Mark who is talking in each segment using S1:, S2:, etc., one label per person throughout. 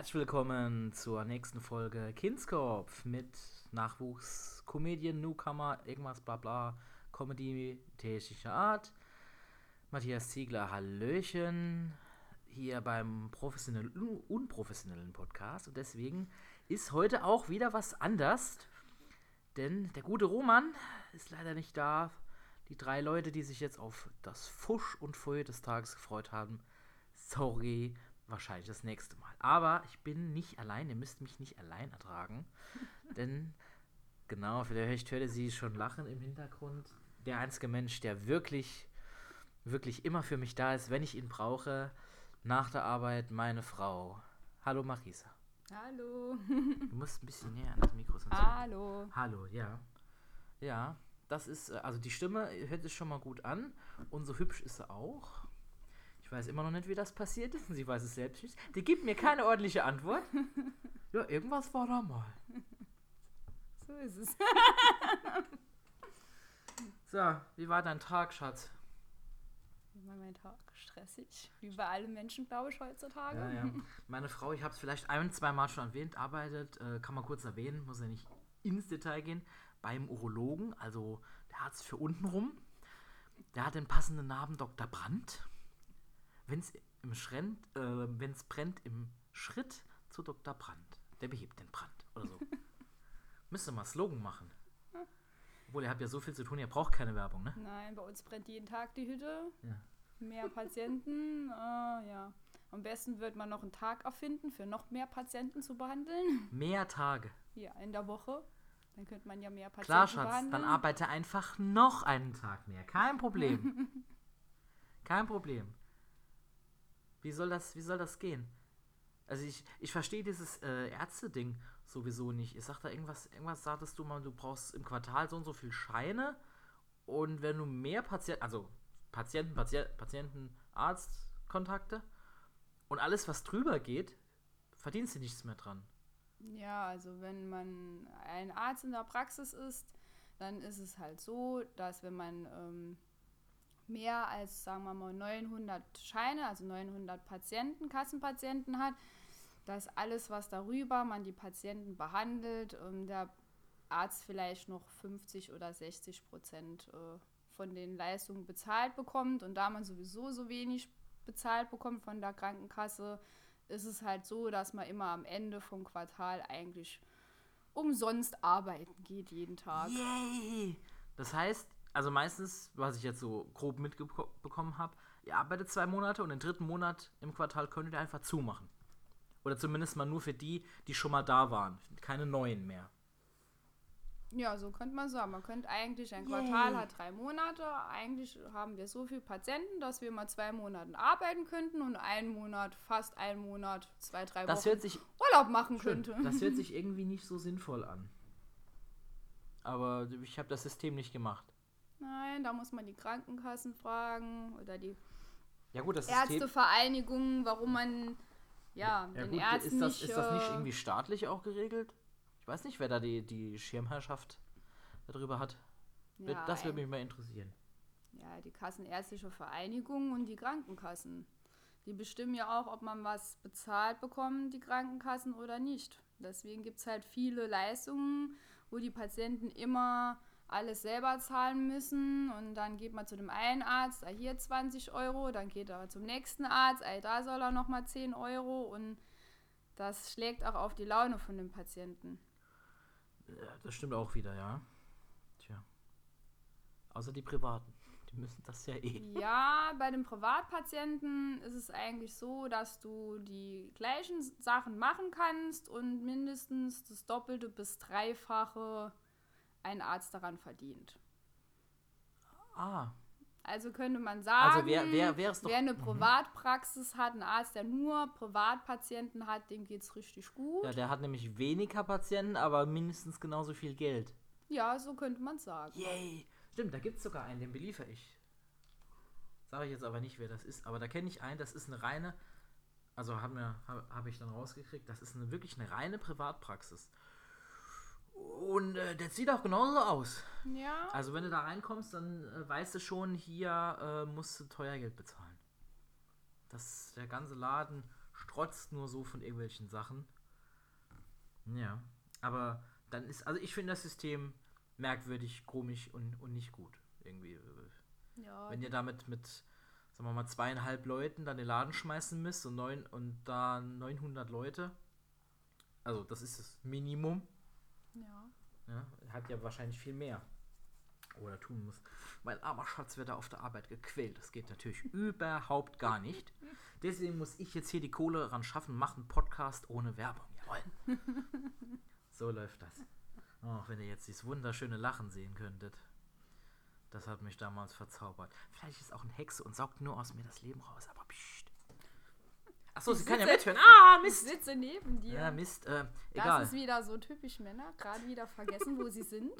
S1: Herzlich willkommen zur nächsten Folge Kindskopf mit Nachwuchs, Comedian, Newcomer, irgendwas bla bla, Comedy technischer Art. Matthias Ziegler, Hallöchen, hier beim professionellen, unprofessionellen Podcast. Und deswegen ist heute auch wieder was anders. Denn der gute Roman ist leider nicht da. Die drei Leute, die sich jetzt auf das Fusch und Feuer des Tages gefreut haben, sorry, wahrscheinlich das nächste Mal. Aber ich bin nicht allein, ihr müsst mich nicht allein ertragen. denn, genau, vielleicht hörte sie schon lachen im Hintergrund. Der einzige Mensch, der wirklich, wirklich immer für mich da ist, wenn ich ihn brauche, nach der Arbeit meine Frau. Hallo Marisa.
S2: Hallo.
S1: Du musst ein bisschen näher an das Mikro. Sonst
S2: Hallo.
S1: Hallo, ja. Ja, das ist, äh, also die Stimme hört sich schon mal gut an und so hübsch ist sie auch. Ich weiß immer noch nicht, wie das passiert ist und sie weiß es selbst nicht. Die gibt mir keine ordentliche Antwort. Ja, irgendwas war da mal.
S2: So ist es.
S1: So, wie war dein Tag, Schatz?
S2: Wie war mein Tag? Stressig. Wie bei allen Menschen, glaube ich, heutzutage.
S1: Ja, ja. Meine Frau, ich habe es vielleicht ein, zwei Mal schon erwähnt, arbeitet, äh, kann man kurz erwähnen, muss ja nicht ins Detail gehen, beim Urologen, also der Arzt für untenrum. Der hat den passenden Namen Dr. Brandt. Wenn es im Schrenn, äh, wenn's brennt im Schritt zu Dr. Brandt. Der behebt den Brand oder so. Müsste mal Slogan machen. Obwohl, ihr habt ja so viel zu tun, ihr braucht keine Werbung, ne?
S2: Nein, bei uns brennt jeden Tag die Hütte.
S1: Ja.
S2: Mehr Patienten. äh, ja. Am besten wird man noch einen Tag erfinden, für noch mehr Patienten zu behandeln.
S1: Mehr Tage.
S2: Ja, in der Woche. Dann könnte man ja mehr Patienten
S1: Klar, Schatz,
S2: behandeln.
S1: dann arbeite einfach noch einen Tag mehr. Kein Problem. Kein Problem. Wie soll das, wie soll das gehen? Also ich, ich verstehe dieses äh, Ärzte-Ding sowieso nicht. Ich sag da irgendwas, irgendwas sagtest du mal, du brauchst im Quartal so und so viel Scheine und wenn du mehr Patienten, also Patienten, Patient, Patienten, Arztkontakte und alles, was drüber geht, verdienst du nichts mehr dran.
S2: Ja, also wenn man ein Arzt in der Praxis ist, dann ist es halt so, dass wenn man ähm, mehr als, sagen wir mal, 900 Scheine, also 900 Patienten, Kassenpatienten hat, dass alles, was darüber man die Patienten behandelt, ähm, der Arzt vielleicht noch 50 oder 60 Prozent äh, von den Leistungen bezahlt bekommt. Und da man sowieso so wenig bezahlt bekommt von der Krankenkasse, ist es halt so, dass man immer am Ende vom Quartal eigentlich umsonst arbeiten geht jeden Tag.
S1: Yay! Das heißt, also meistens, was ich jetzt so grob mitbekommen habe, ihr arbeitet zwei Monate und den dritten Monat im Quartal könntet ihr einfach zumachen. Oder zumindest mal nur für die, die schon mal da waren. Keine neuen mehr.
S2: Ja, so könnte man sagen. Man könnte eigentlich, ein Quartal hat drei Monate. Eigentlich haben wir so viele Patienten, dass wir mal zwei Monate arbeiten könnten und einen Monat, fast einen Monat, zwei, drei
S1: Das
S2: Wochen
S1: hört sich,
S2: Urlaub machen
S1: schön,
S2: könnte.
S1: das hört sich irgendwie nicht so sinnvoll an. Aber ich habe das System nicht gemacht.
S2: Nein, da muss man die Krankenkassen fragen oder die
S1: Ja gut.
S2: Ärztevereinigungen, warum man ja,
S1: Ja
S2: den
S1: gut,
S2: Ärzten
S1: ist das,
S2: nicht,
S1: ist das nicht
S2: äh,
S1: irgendwie staatlich auch geregelt? Ich weiß nicht, wer da die, die Schirmherrschaft darüber hat.
S2: Ja,
S1: das würde mich mal interessieren.
S2: Ja, die Kassenärztliche Vereinigung und die Krankenkassen. Die bestimmen ja auch, ob man was bezahlt bekommt, die Krankenkassen oder nicht. Deswegen gibt es halt viele Leistungen, wo die Patienten immer alles selber zahlen müssen und dann geht man zu dem einen Arzt, ah, hier 20 Euro, dann geht er zum nächsten Arzt, ah, da soll er nochmal 10 Euro und das schlägt auch auf die Laune von dem Patienten.
S1: Ja, das stimmt auch wieder, ja. Tja. Außer die Privaten. Die müssen das ja eh.
S2: Ja, bei den Privatpatienten ist es eigentlich so, dass du die gleichen Sachen machen kannst und mindestens das Doppelte bis Dreifache ein Arzt daran verdient.
S1: Ah,
S2: Also könnte man sagen,
S1: Also wer- wer- wer
S2: eine
S1: Mhm.
S2: Privatpraxis hat, ein Arzt, der nur Privatpatienten hat, dem geht es richtig gut.
S1: ja, der hat nämlich weniger Patienten, aber mindestens genauso viel Geld.
S2: Ja, so könnte man sagen.
S1: Yay! Stimmt, da gibt es sogar einen, den beliefer ich. Sage ich jetzt aber nicht, wer das ist. Aber da kenne ich einen, das ist eine reine, also habe hab, hab ich dann rausgekriegt, das ist eine, wirklich eine reine Privatpraxis. Und äh, der sieht auch genauso aus.
S2: Ja,
S1: Also wenn du da reinkommst, dann äh, weißt du schon, hier äh, musst du teuer Geld bezahlen. Das, der ganze Laden strotzt nur so von irgendwelchen Sachen. Ja, aber dann ist, also ich finde das System merkwürdig, komisch und, und nicht gut. Irgendwie.
S2: Ja,
S1: Wenn ihr damit mit, sagen wir mal, zweieinhalb Leuten dann den Laden schmeißen müsst und, neun, und da 900 Leute, also das ist das Minimum,
S2: ja.
S1: ja, hat ja wahrscheinlich viel mehr. Oder tun muss. Mein armer Schatz wird da auf der Arbeit gequält. Das geht natürlich überhaupt gar nicht. Deswegen muss ich jetzt hier die Kohle ran schaffen, machen Podcast ohne Werbung. Jawohl. So läuft das. Oh, wenn ihr jetzt dieses wunderschöne Lachen sehen könntet. Das hat mich damals verzaubert. Vielleicht ist auch eine Hexe und saugt nur aus mir das Leben raus, aber pst. Achso, sie
S2: Ich
S1: kann ja mithören. Ah,
S2: Ich
S1: Mist.
S2: sitze neben dir.
S1: Ja, Mist. Äh,
S2: das
S1: egal.
S2: ist wieder so typisch Männer, gerade wieder vergessen, wo sie sind.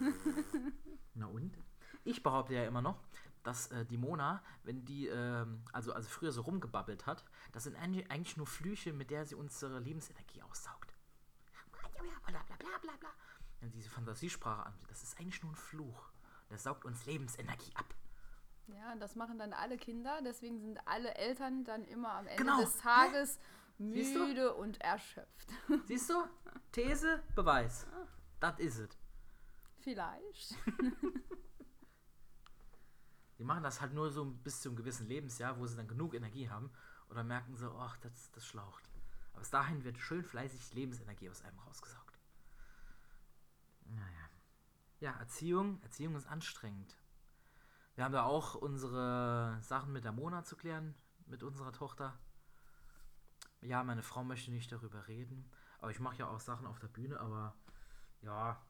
S1: Na und? Ich behaupte ja immer noch, dass äh, die Mona, wenn die, ähm, also, also früher so rumgebabbelt hat, das sind eigentlich, nur Flüche, mit der sie unsere Lebensenergie aussaugt. Bla bla bla bla bla. Wenn sie diese Fantasiesprache anbietet, das ist eigentlich nur ein Fluch. Der saugt uns Lebensenergie ab.
S2: Ja, das machen dann alle Kinder, deswegen sind alle Eltern dann immer am Ende
S1: Genau.
S2: des Tages müde und erschöpft.
S1: Siehst du? These, Beweis. Das is es.
S2: Vielleicht.
S1: Die machen das halt nur so bis zu einem gewissen Lebensjahr, wo sie dann genug Energie haben. Dann merken sie, ach, das, das schlaucht. Aber bis dahin wird schön fleißig Lebensenergie aus einem rausgesaugt. Naja. Ja, Erziehung. Erziehung ist anstrengend. Wir haben da auch unsere Sachen mit der Mona zu klären, mit unserer Tochter. Ja, meine Frau möchte nicht darüber reden. Aber ich mache ja auch Sachen auf der Bühne, aber ja,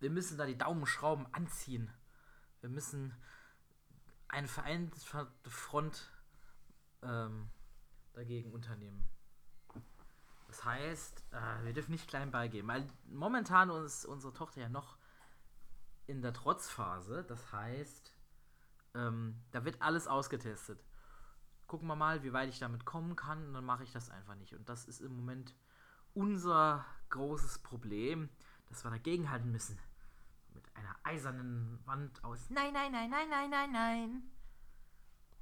S1: wir müssen da die Daumenschrauben anziehen. Wir müssen eine vereinte Front ähm, dagegen unternehmen. Das heißt, äh, wir dürfen nicht klein beigeben, weil momentan ist unsere Tochter ja noch in der Trotzphase. Das heißt, ähm, da wird alles ausgetestet. Gucken wir mal, wie weit ich damit kommen kann, und dann mache ich das einfach nicht. Und das ist im Moment unser großes Problem, dass wir dagegenhalten müssen. Mit einer eisernen Wand aus. Nein, nein, nein, nein, nein, nein, nein.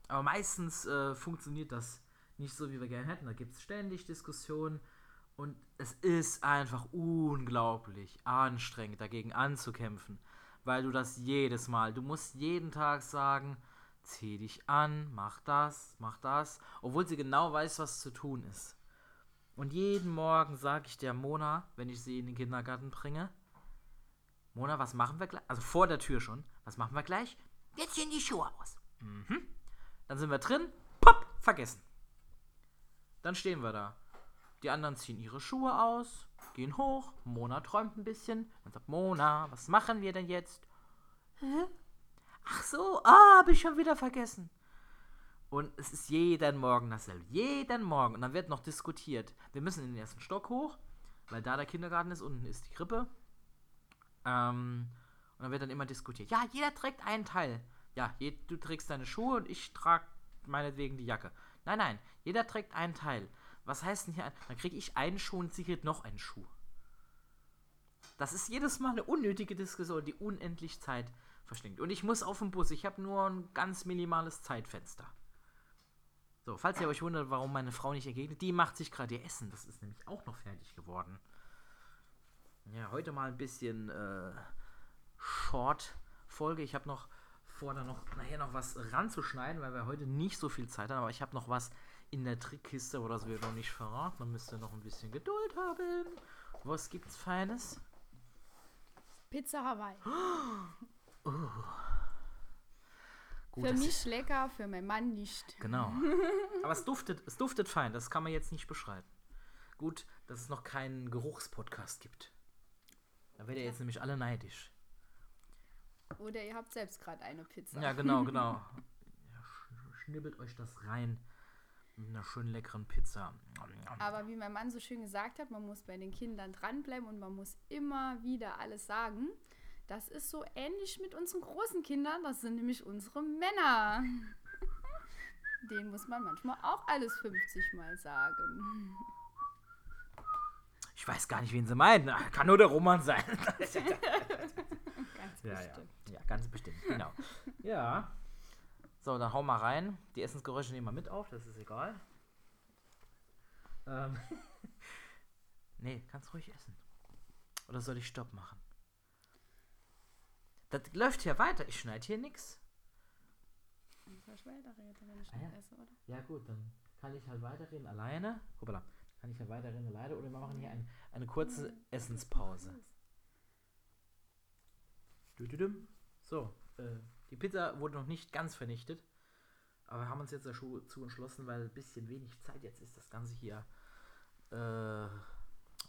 S1: Aber meistens äh, funktioniert das nicht so, wie wir gerne hätten. Da gibt es ständig Diskussionen. Und es ist einfach unglaublich anstrengend, dagegen anzukämpfen. Weil du das jedes Mal, du musst jeden Tag sagen, zieh dich an, mach das, mach das. Obwohl sie genau weiß, was zu tun ist. Und jeden Morgen sage ich der Mona, wenn ich sie in den Kindergarten bringe, Mona, was machen wir gleich? Also vor der Tür schon. Was machen wir gleich? Jetzt ziehen die Schuhe aus. Mhm. Dann sind wir drin. Pop, vergessen. Dann stehen wir da. Die anderen ziehen ihre Schuhe aus, gehen hoch. Mona träumt ein bisschen. Dann sagt Mona, was machen wir denn jetzt? Hä? Ach so, ah, hab ich schon wieder vergessen. Und es ist jeden Morgen dasselbe. Jeden Morgen. Und dann wird noch diskutiert. Wir müssen in den ersten Stock hoch, weil da der Kindergarten ist, unten ist die Krippe. Ähm, und dann wird dann immer diskutiert. Ja, jeder trägt einen Teil. Ja, je, du trägst deine Schuhe und ich trage meinetwegen die Jacke. Nein, nein, jeder trägt einen Teil. Was heißt denn hier? Dann kriege ich einen Schuh und sie kriegt noch einen Schuh. Das ist jedes Mal eine unnötige Diskussion, die unendlich Zeit verschlingt. Und ich muss auf den Bus. Ich habe nur ein ganz minimales Zeitfenster. So, falls ihr euch wundert, warum meine Frau nicht entgegnet, die macht sich gerade ihr Essen. Das ist nämlich auch noch fertig geworden. Ja, heute mal ein bisschen äh, Short-Folge. Ich habe noch vor, da noch nachher noch was ranzuschneiden, weil wir heute nicht so viel Zeit haben. Aber ich habe noch was in der Trickkiste, aber das wird noch nicht verraten. Man müsste noch ein bisschen Geduld haben. Was gibt's Feines?
S2: Pizza Hawaii.
S1: Gut,
S2: für mich lecker, für meinen Mann nicht.
S1: Genau. Aber es duftet, es duftet fein, das kann man jetzt nicht beschreiben. Gut, dass es noch keinen Geruchspodcast gibt. Da werdet ihr jetzt nämlich alle neidisch.
S2: Oder ihr habt selbst gerade eine Pizza.
S1: Ja, genau, genau. Ja, sch schnibbelt euch das rein mit einer schönen leckeren Pizza.
S2: Aber wie mein Mann so schön gesagt hat, man muss bei den Kindern dranbleiben und man muss immer wieder alles sagen. Das ist so ähnlich mit unseren großen Kindern. Das sind nämlich unsere Männer. Denen muss man manchmal auch alles 50 Mal sagen.
S1: Ich weiß gar nicht, wen sie meinen. Kann nur der Roman sein.
S2: Ganz
S1: ja, ja.
S2: bestimmt.
S1: ja, ganz bestimmt, genau. Ja. So, dann hau mal rein. Die Essensgeräusche nehmen wir mit auf, das ist egal. Ähm, nee, kannst ruhig essen. Oder soll ich Stopp machen? Das läuft hier weiter. Ich schneide hier nichts.
S2: Soll ich weiterreden, wenn ich
S1: Ah, ja.
S2: esse, oder?
S1: Ja gut, dann kann ich halt weiterreden alleine. Hoppala. Kann ich halt weiterreden alleine oder wir machen hier ein, eine kurze Essenspause. So, äh, die Pizza wurde noch nicht ganz vernichtet. Aber wir haben uns jetzt dazu entschlossen, weil ein bisschen wenig Zeit jetzt ist, das Ganze hier äh,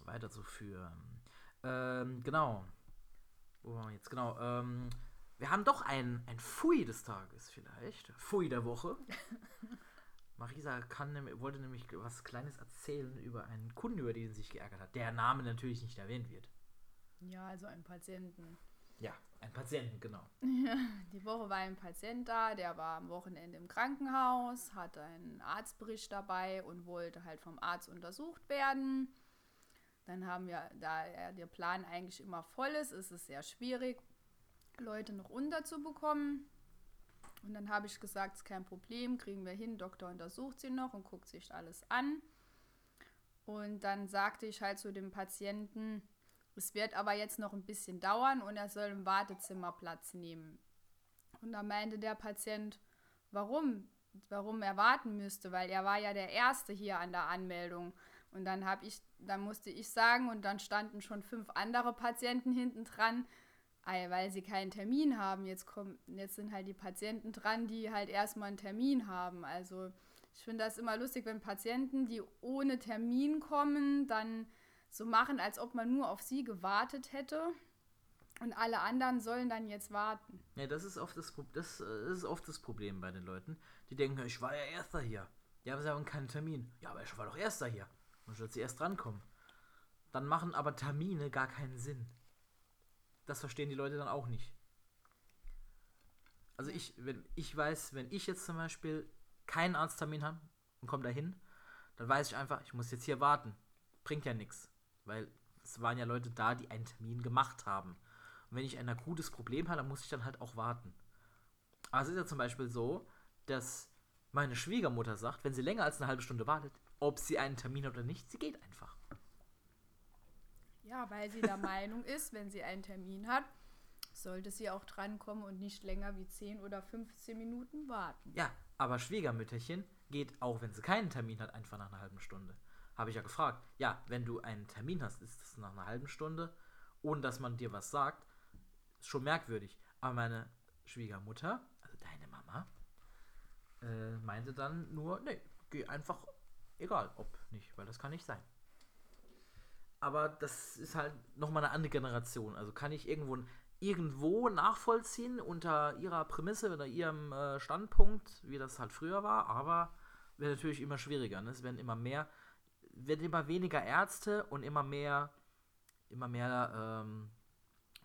S1: weiterzuführen. Ähm, genau. Wo waren wir jetzt? Genau. Ähm, wir haben doch ein, ein Pfui des Tages vielleicht. Pfui der Woche. Marisa kann, wollte nämlich was Kleines erzählen über einen Kunden, über den sie sich geärgert hat. Der Name natürlich nicht erwähnt wird.
S2: Ja, also einen Patienten.
S1: Ja, ein Patienten, genau.
S2: Die Woche war ein Patient da, der war am Wochenende im Krankenhaus, hatte einen Arztbericht dabei und wollte halt vom Arzt untersucht werden. Dann haben wir, da er- der Plan eigentlich immer voll ist, ist es sehr schwierig, Leute noch unterzubekommen. Und dann habe ich gesagt, ist kein Problem, kriegen wir hin, Doktor untersucht sie noch und guckt sich alles an. Und dann sagte ich halt zu dem Patienten, es wird aber jetzt noch ein bisschen dauern und er soll im Wartezimmer Platz nehmen. Und da meinte der Patient, warum? Warum er warten müsste, weil er war ja der Erste hier an der Anmeldung. Und dann habe ich, dann musste ich sagen, und dann standen schon fünf andere Patienten hinten dran, ei, weil sie keinen Termin haben. Jetzt kommen, jetzt sind halt die Patienten dran, die halt erstmal einen Termin haben. Also ich finde das immer lustig, wenn Patienten, die ohne Termin kommen, dann so machen, als ob man nur auf sie gewartet hätte. Und alle anderen sollen dann jetzt warten.
S1: Ja, das ist oft das, Pro- das, äh, das ist oft das Problem bei den Leuten. Die denken, ich war ja Erster hier. Ja, aber sie haben keinen Termin. Ja, aber ich war doch Erster hier. Und statt sie erst drankommen. Dann machen aber Termine gar keinen Sinn. Das verstehen die Leute dann auch nicht. Also ich, wenn ich weiß, wenn ich jetzt zum Beispiel keinen Arzttermin habe und komme dahin, dann weiß ich einfach, ich muss jetzt hier warten. Bringt ja nichts. Weil es waren ja Leute da, die einen Termin gemacht haben. Und wenn ich ein akutes Problem habe, dann muss ich dann halt auch warten. Aber es ist ja zum Beispiel so, dass meine Schwiegermutter sagt, wenn sie länger als eine halbe Stunde wartet, ob sie einen Termin hat oder nicht, sie geht einfach.
S2: Ja, weil sie der Meinung ist, wenn sie einen Termin hat, sollte sie auch drankommen und nicht länger wie 10 oder 15 Minuten warten.
S1: Ja, aber Schwiegermütterchen geht, auch wenn sie keinen Termin hat, einfach nach einer halben Stunde. Habe ich ja gefragt. Ja, wenn du einen Termin hast, ist das nach einer halben Stunde, ohne dass man dir was sagt. Ist schon merkwürdig. Aber meine Schwiegermutter, also deine Mama, äh, meinte dann nur, nee, geh einfach, egal ob nicht, weil das kann nicht sein. Aber das ist halt nochmal eine andere Generation. Also kann ich irgendwo, irgendwo nachvollziehen unter ihrer Prämisse oder ihrem äh, Standpunkt, wie das halt früher war, aber wird natürlich immer schwieriger. Ne? Es werden immer mehr, werden immer weniger Ärzte und immer mehr, immer mehr ähm,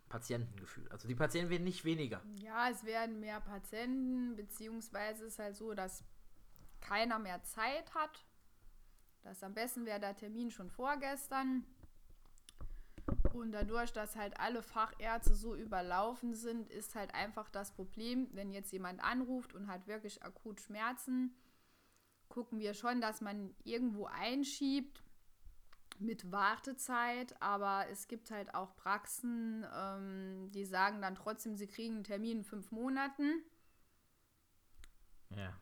S1: Patienten gefühlt. Also die Patienten werden nicht weniger.
S2: Ja, es werden mehr Patienten, beziehungsweise ist halt so, dass keiner mehr Zeit hat. Das am besten wäre der Termin schon vorgestern. Und dadurch, dass halt alle Fachärzte so überlaufen sind, ist halt einfach das Problem, wenn jetzt jemand anruft und hat wirklich akut Schmerzen, gucken wir schon, dass man irgendwo einschiebt mit Wartezeit, aber es gibt halt auch Praxen, ähm, die sagen dann trotzdem, sie kriegen einen Termin in fünf Monaten.
S1: Ja.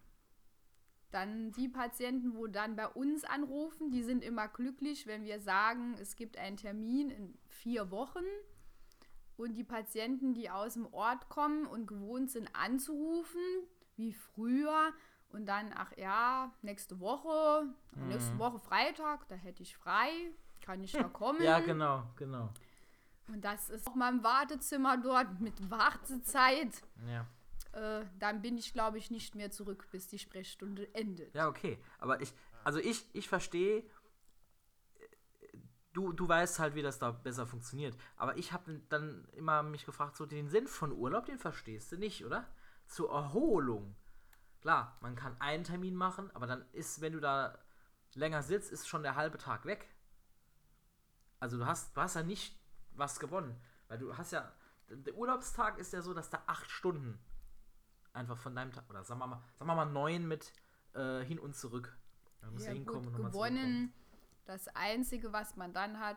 S2: Dann die Patienten, wo dann bei uns anrufen, die sind immer glücklich, wenn wir sagen, es gibt einen Termin in vier Wochen. Und die Patienten, die aus dem Ort kommen und gewohnt sind anzurufen, wie früher, und dann, ach ja, nächste Woche,
S1: Mhm.
S2: nächste Woche Freitag, da hätte ich frei, kann ich da kommen.
S1: Ja, genau, genau.
S2: Und das ist auch mal im Wartezimmer dort mit Wartezeit.
S1: Ja.
S2: Äh, dann bin ich, glaube ich, nicht mehr zurück, bis die Sprechstunde endet.
S1: Ja, okay. Aber ich, also ich, ich verstehe, du, du weißt halt, wie das da besser funktioniert. Aber ich habe dann immer mich gefragt, so den Sinn von Urlaub, den verstehst du nicht, oder? Zur Erholung. Klar, man kann einen Termin machen, aber dann ist, wenn du da länger sitzt, ist schon der halbe Tag weg. Also du hast, du hast ja nicht was gewonnen. Weil du hast ja, der Urlaubstag ist ja so, dass da acht Stunden einfach von deinem Tag, oder sagen wir mal, sagen wir mal neun mit äh, hin und zurück. Da musst du
S2: Ja,
S1: hinkommen
S2: gut,
S1: und
S2: gewonnen Das Einzige, was man dann hat,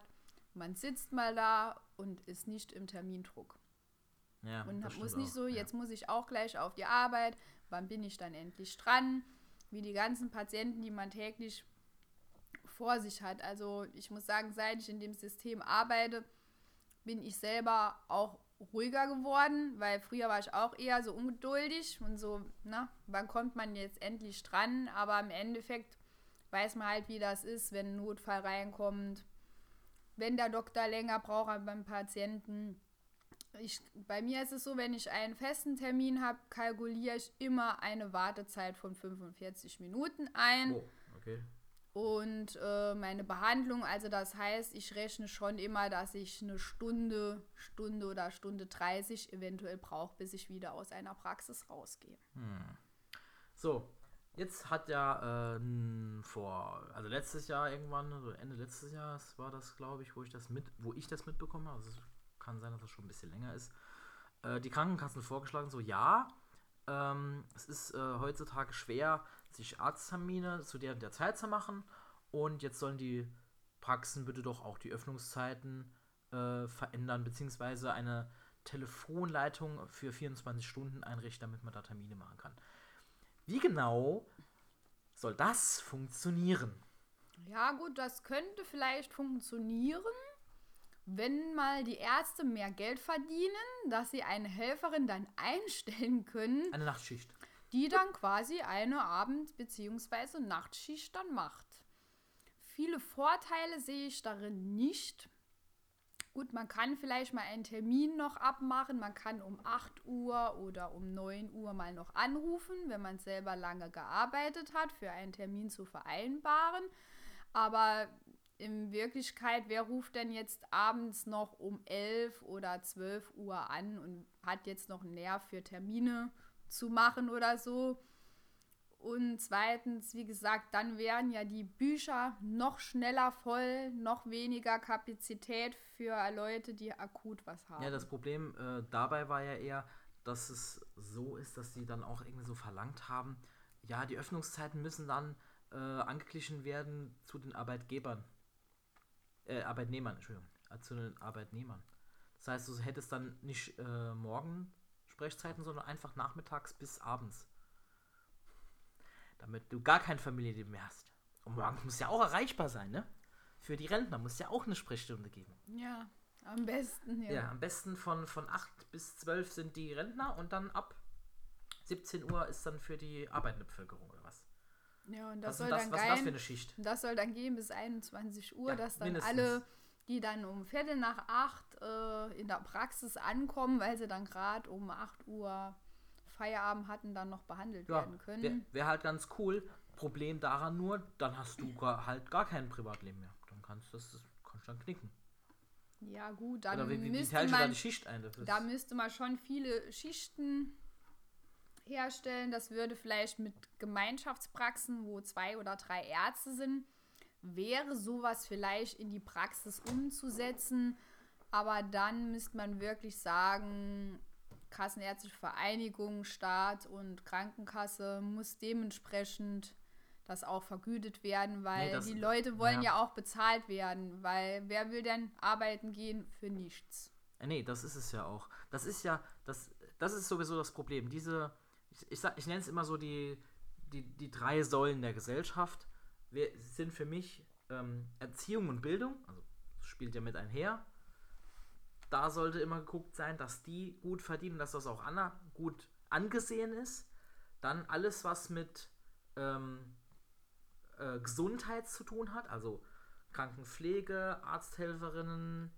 S2: man sitzt mal da und ist nicht im Termindruck.
S1: Ja,
S2: und
S1: das
S2: muss nicht so,
S1: ja.
S2: jetzt muss ich auch gleich auf die Arbeit, wann bin ich dann endlich dran? Wie die ganzen Patienten, die man täglich vor sich hat. Also ich muss sagen, seit ich in dem System arbeite, bin ich selber auch ruhiger geworden, weil früher war ich auch eher so ungeduldig und so, na, wann kommt man jetzt endlich dran? Aber im Endeffekt weiß man halt, wie das ist, wenn ein Notfall reinkommt, wenn der Doktor länger braucht beim Patienten. Ich, bei mir ist es so, wenn ich einen festen Termin habe, kalkuliere ich immer eine Wartezeit von 45 Minuten ein.
S1: Oh, okay.
S2: Und äh, meine Behandlung, also das heißt, ich rechne schon immer, dass ich eine Stunde, Stunde oder Stunde 30 eventuell brauche, bis ich wieder aus einer Praxis rausgehe.
S1: So, jetzt hat ja äh, vor, also letztes Jahr irgendwann, also Ende letztes Jahres war das, glaube ich, wo ich das mit, wo ich das mitbekomme. Also es kann sein, dass das schon ein bisschen länger ist. Äh, die Krankenkassen vorgeschlagen, so ja, ähm, es ist äh, heutzutage schwer, sich Arzttermine zu der der Zeit zu machen. Und jetzt sollen die Praxen bitte doch auch die Öffnungszeiten äh, verändern, beziehungsweise eine Telefonleitung für 24 Stunden einrichten, damit man da Termine machen kann. Wie genau soll das funktionieren?
S2: Ja, gut, das könnte vielleicht funktionieren, wenn mal die Ärzte mehr Geld verdienen, dass sie eine Helferin dann einstellen können,
S1: Eine Nachtschicht.
S2: die dann quasi eine Abend- bzw. Nachtschicht dann macht. Viele Vorteile sehe ich darin nicht. Gut, man kann vielleicht mal einen Termin noch abmachen. Man kann um 8 Uhr oder um 9 Uhr mal noch anrufen, wenn man selber lange gearbeitet hat, für einen Termin zu vereinbaren. Aber in Wirklichkeit, wer ruft denn jetzt abends noch um 11 oder 12 Uhr an und hat jetzt noch einen Nerv für Termine zu machen oder so? Und zweitens, wie gesagt, dann wären ja die Bücher noch schneller voll, noch weniger Kapazität für Leute, die akut was haben.
S1: Ja, das Problem äh, dabei war ja eher, dass es so ist, dass sie dann auch irgendwie so verlangt haben, ja, die Öffnungszeiten müssen dann äh, angeglichen werden zu den Arbeitgebern. Äh, Arbeitnehmern, Entschuldigung, äh, zu den Arbeitnehmern. Das heißt, du hättest dann nicht äh, morgen Sprechzeiten, sondern einfach nachmittags bis abends. Damit du gar kein Familienleben mehr hast. Und morgens muss ja auch erreichbar sein, ne? Für die Rentner muss ja auch eine Sprechstunde geben.
S2: ja, am besten, ja.
S1: Ja, am besten von, von 8 bis 12 sind die Rentner und dann ab 17 Uhr ist dann für die arbeitende Bevölkerung oder was?
S2: Ja, und
S1: Was
S2: das
S1: ist
S2: soll
S1: das,
S2: dann
S1: was
S2: gehen.
S1: eine Schicht?
S2: Das soll dann gehen bis 21 Uhr,
S1: Ja,
S2: dass dann
S1: mindestens.
S2: alle, die dann um Viertel nach acht äh, in der Praxis ankommen, weil sie dann gerade um 8 Uhr Feierabend hatten, dann noch behandelt
S1: Ja,
S2: werden können.
S1: wäre wär halt ganz cool. Problem daran nur, dann hast du gar, halt gar kein Privatleben mehr. Dann kannst du das, das kannst dann knicken.
S2: Ja, gut, dann
S1: Oder wie, wie, wie
S2: müsste
S1: da
S2: man
S1: die Schicht ein?
S2: Da müsste man schon viele Schichten herstellen. Das würde vielleicht mit Gemeinschaftspraxen, wo zwei oder drei Ärzte sind, wäre sowas vielleicht in die Praxis umzusetzen. Aber dann müsste man wirklich sagen, Kassenärztliche Vereinigung, Staat und Krankenkasse muss dementsprechend das auch vergütet werden, weil
S1: Nee, das-
S2: die Leute wollen
S1: ja.
S2: ja auch bezahlt werden, weil wer will denn arbeiten gehen für nichts?
S1: Nee, das ist es ja auch. Das ist ja, das, das ist sowieso das Problem. Diese, ich, ich, ich nenne es immer so die, die, die drei Säulen der Gesellschaft, wir, sind für mich ähm, Erziehung und Bildung, also spielt ja mit einher. Da sollte immer geguckt sein, dass die gut verdienen, dass das auch Anna gut angesehen ist. Dann alles, was mit ähm, äh, Gesundheit zu tun hat, also Krankenpflege, Arzthelferinnen,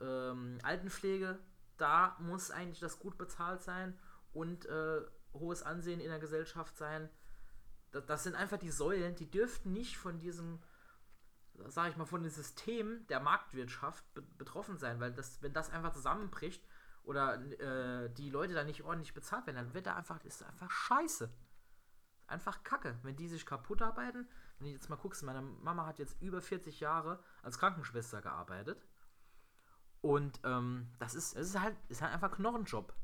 S1: ähm, Altenpflege, da muss eigentlich das gut bezahlt sein und äh, hohes Ansehen in der Gesellschaft sein. Das, das sind einfach die Säulen, die dürften nicht von diesem, sag ich mal, von dem System der Marktwirtschaft be betroffen sein, weil das, wenn das einfach zusammenbricht oder äh, die Leute da nicht ordentlich bezahlt werden, dann wird da einfach, ist einfach scheiße. Einfach kacke, wenn die sich kaputt arbeiten. Wenn du jetzt mal guckst, meine Mama hat jetzt über 40 Jahre als Krankenschwester gearbeitet. Und ähm, das ist, es ist halt, ist halt einfach Knochenjob.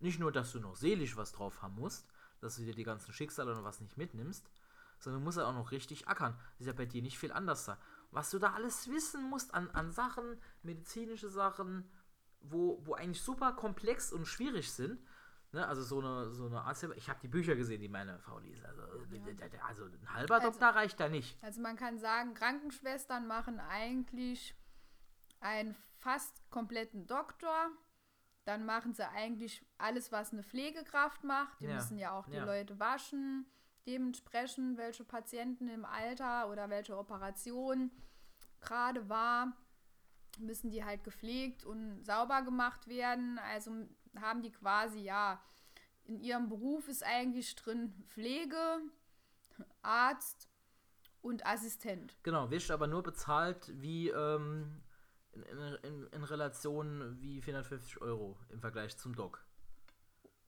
S1: Nicht nur, dass du noch seelisch was drauf haben musst, dass du dir die ganzen Schicksale oder was nicht mitnimmst, sondern du musst ja auch noch richtig ackern. Das ist ja bei dir nicht viel anders da. Was du da alles wissen musst an, an Sachen, medizinische Sachen, wo, wo eigentlich super komplex und schwierig sind. Ne? Also so eine, so eine Arzt ich habe die Bücher gesehen, die meine Frau liest. Also, ja. also ein halber also, Doktor reicht da nicht.
S2: Also man kann sagen, Krankenschwestern machen eigentlich einen fast kompletten Doktor. Dann machen sie eigentlich alles, was eine Pflegekraft macht. Die ja. müssen ja auch die ja. Leute waschen, dementsprechend, welche Patienten im Alter oder welche Operation gerade war, müssen die halt gepflegt und sauber gemacht werden. Also haben die quasi, ja, in ihrem Beruf ist eigentlich drin Pflege, Arzt und Assistent.
S1: Genau, wirst aber nur bezahlt wie ähm, in, in, in, Relation wie 450 Euro im Vergleich zum Doc.